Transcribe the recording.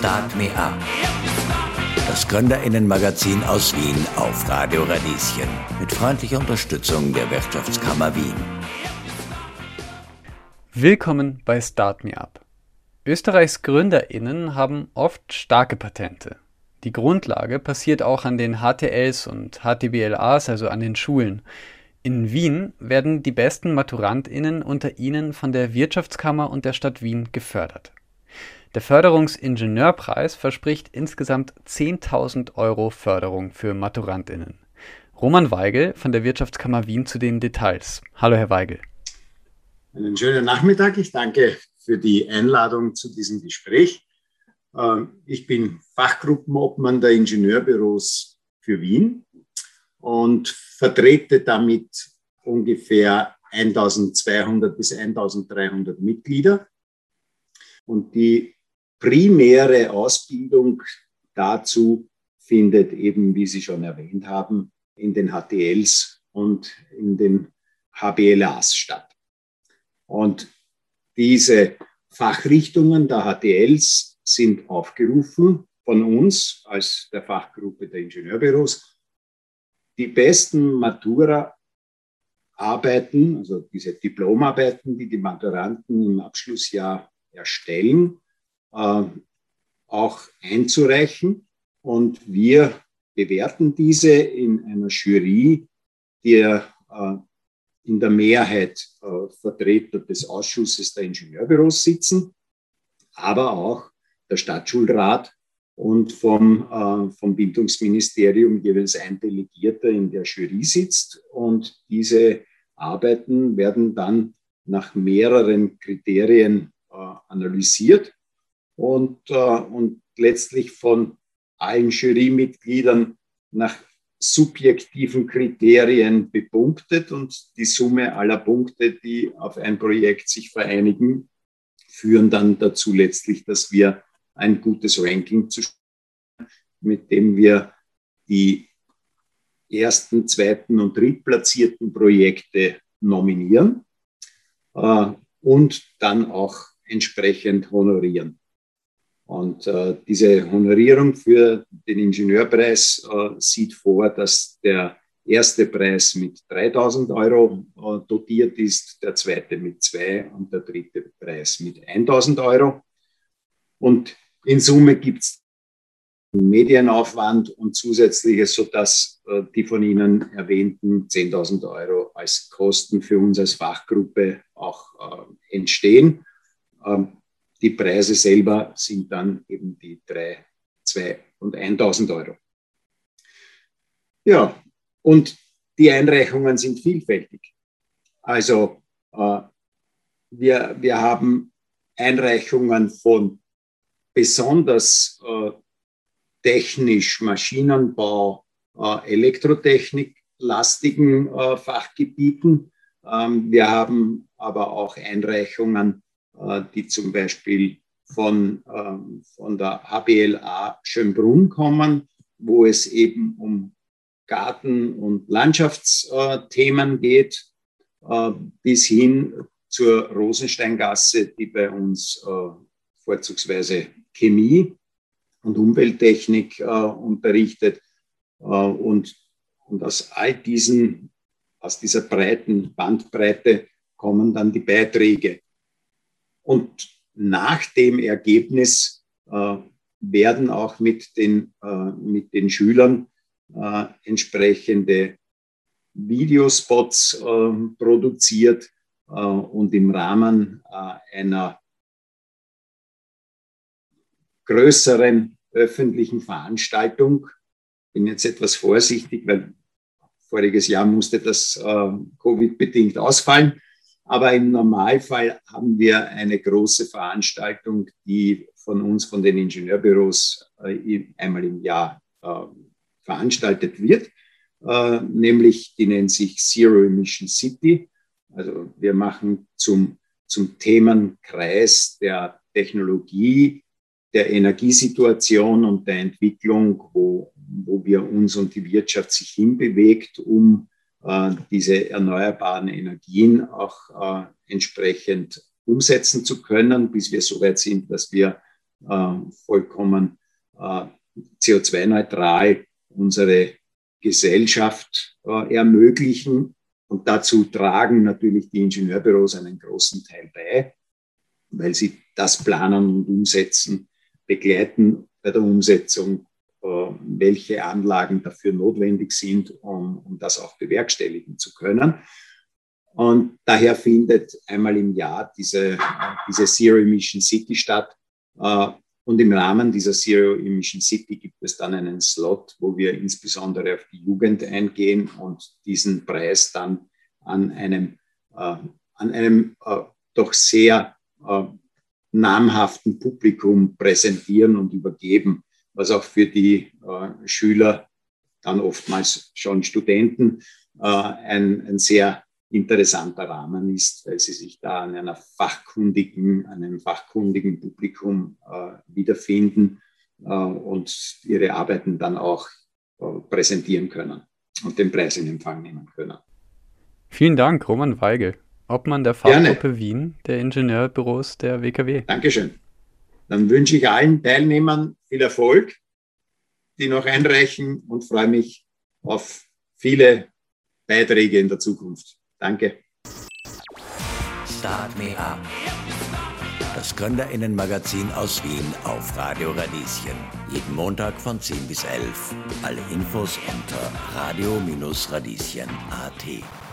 Start Me Up. Das Gründerinnenmagazin aus Wien auf Radio Radieschen. Mit freundlicher Unterstützung der Wirtschaftskammer Wien. Willkommen bei Start Me Up. Österreichs GründerInnen haben oft starke Patente. Die Grundlage passiert auch an den HTLs und HTBLAs, also an den Schulen. In Wien werden die besten MaturantInnen unter ihnen von der Wirtschaftskammer und der Stadt Wien gefördert. Der Förderungsingenieurpreis verspricht insgesamt 10.000 Euro Förderung für MaturantInnen. Roman Weigel von der Wirtschaftskammer Wien zu den Details. Hallo, Herr Weigel. Einen schönen Nachmittag. Ich danke für die Einladung zu diesem Gespräch. Ähm, ich bin Fachgruppenobmann der Ingenieurbüros für Wien und vertrete damit ungefähr 1200 bis 1300 Mitglieder. Und die primäre Ausbildung dazu findet eben, wie Sie schon erwähnt haben, in den HTLs und in den HBLAs statt. Und diese Fachrichtungen der HTLs sind aufgerufen von uns als der Fachgruppe der Ingenieurbüros die besten Matura-Arbeiten, also diese Diplomarbeiten, die die Maturanten im Abschlussjahr erstellen, äh, auch einzureichen. Und wir bewerten diese in einer Jury, die äh, in der Mehrheit äh, Vertreter des Ausschusses der Ingenieurbüros sitzen, aber auch der Stadtschulrat und vom, äh, vom Bildungsministerium jeweils ein Delegierter in der Jury sitzt. Und diese Arbeiten werden dann nach mehreren Kriterien äh, analysiert und, äh, und letztlich von allen Jurymitgliedern nach subjektiven Kriterien bepunktet und die Summe aller Punkte, die auf ein Projekt sich vereinigen, führen dann dazu letztlich, dass wir ein gutes Ranking zu mit dem wir die ersten, zweiten und drittplatzierten Projekte nominieren äh, und dann auch entsprechend honorieren. Und äh, diese Honorierung für den Ingenieurpreis äh, sieht vor, dass der erste Preis mit 3000 Euro äh, dotiert ist, der zweite mit zwei und der dritte Preis mit 1000 Euro. Und in Summe gibt es Medienaufwand und zusätzliches, sodass äh, die von Ihnen erwähnten 10.000 Euro als Kosten für uns als Fachgruppe auch äh, entstehen. Ähm, die Preise selber sind dann eben die 3, 2 und 1.000 Euro. Ja, und die Einreichungen sind vielfältig. Also äh, wir, wir haben Einreichungen von besonders äh, technisch Maschinenbau, äh, Elektrotechnik lastigen äh, Fachgebieten. Ähm, wir haben aber auch Einreichungen, die zum Beispiel von, ähm, von der HBLA Schönbrunn kommen, wo es eben um Garten- und Landschaftsthemen geht, bis hin zur Rosensteingasse, die bei uns vorzugsweise Chemie und Umwelttechnik äh, unterrichtet. Äh, und, und aus all diesen, aus dieser breiten Bandbreite kommen dann die Beiträge. Und nach dem Ergebnis äh, werden auch mit den, äh, mit den Schülern äh, entsprechende Videospots äh, produziert und im Rahmen einer größeren öffentlichen Veranstaltung. Bin jetzt etwas vorsichtig, weil voriges Jahr musste das äh, Covid-bedingt ausfallen. Aber im Normalfall haben wir eine große Veranstaltung, die von uns, von den Ingenieurbüros, äh, einmal im Jahr äh, veranstaltet wird. Äh, nämlich, die nennt sich Zero Emission City. Also wir machen zum, zum Themenkreis der Technologie, der Energiesituation und der Entwicklung, wo, wo wir uns und die Wirtschaft sich hinbewegt, um diese erneuerbaren Energien auch äh, entsprechend umsetzen zu können, bis wir so weit sind, dass wir äh, vollkommen äh, CO2-neutral unsere Gesellschaft äh, ermöglichen. Und dazu tragen natürlich die Ingenieurbüros einen großen Teil bei, weil sie das planen und umsetzen, begleiten bei der Umsetzung, äh, welche Anlagen dafür notwendig sind, um, um das auch bewerkstelligen zu können. Und daher findet einmal im Jahr diese, diese Zero Emission City statt. Äh, und im Rahmen dieser Zero Emission City gibt es dann einen Slot, wo wir insbesondere auf die Jugend eingehen und diesen Preis dann an einem, äh, an einem äh, doch sehr namhaften Publikum präsentieren und übergeben, was auch für die äh, Schüler, dann oftmals schon Studenten, äh, ein, ein sehr interessanter Rahmen ist, weil sie sich da an einer fachkundigen, einem fachkundigen Publikum äh, wiederfinden äh, und ihre Arbeiten dann auch äh, präsentieren können und den Preis in Empfang nehmen können. Vielen Dank, Roman Weigel, Obmann der Fachgruppe Wien der Ingenieurbüros der WKW. Dankeschön. Dann wünsche ich allen Teilnehmern viel Erfolg, die noch einreichen und freue mich auf viele Beiträge in der Zukunft. Danke. Start Me Up. Das Gründerinnenmagazin aus Wien auf Radio Radieschen. Jeden Montag von 10 bis 11. Alle Infos unter radio-radieschen.at.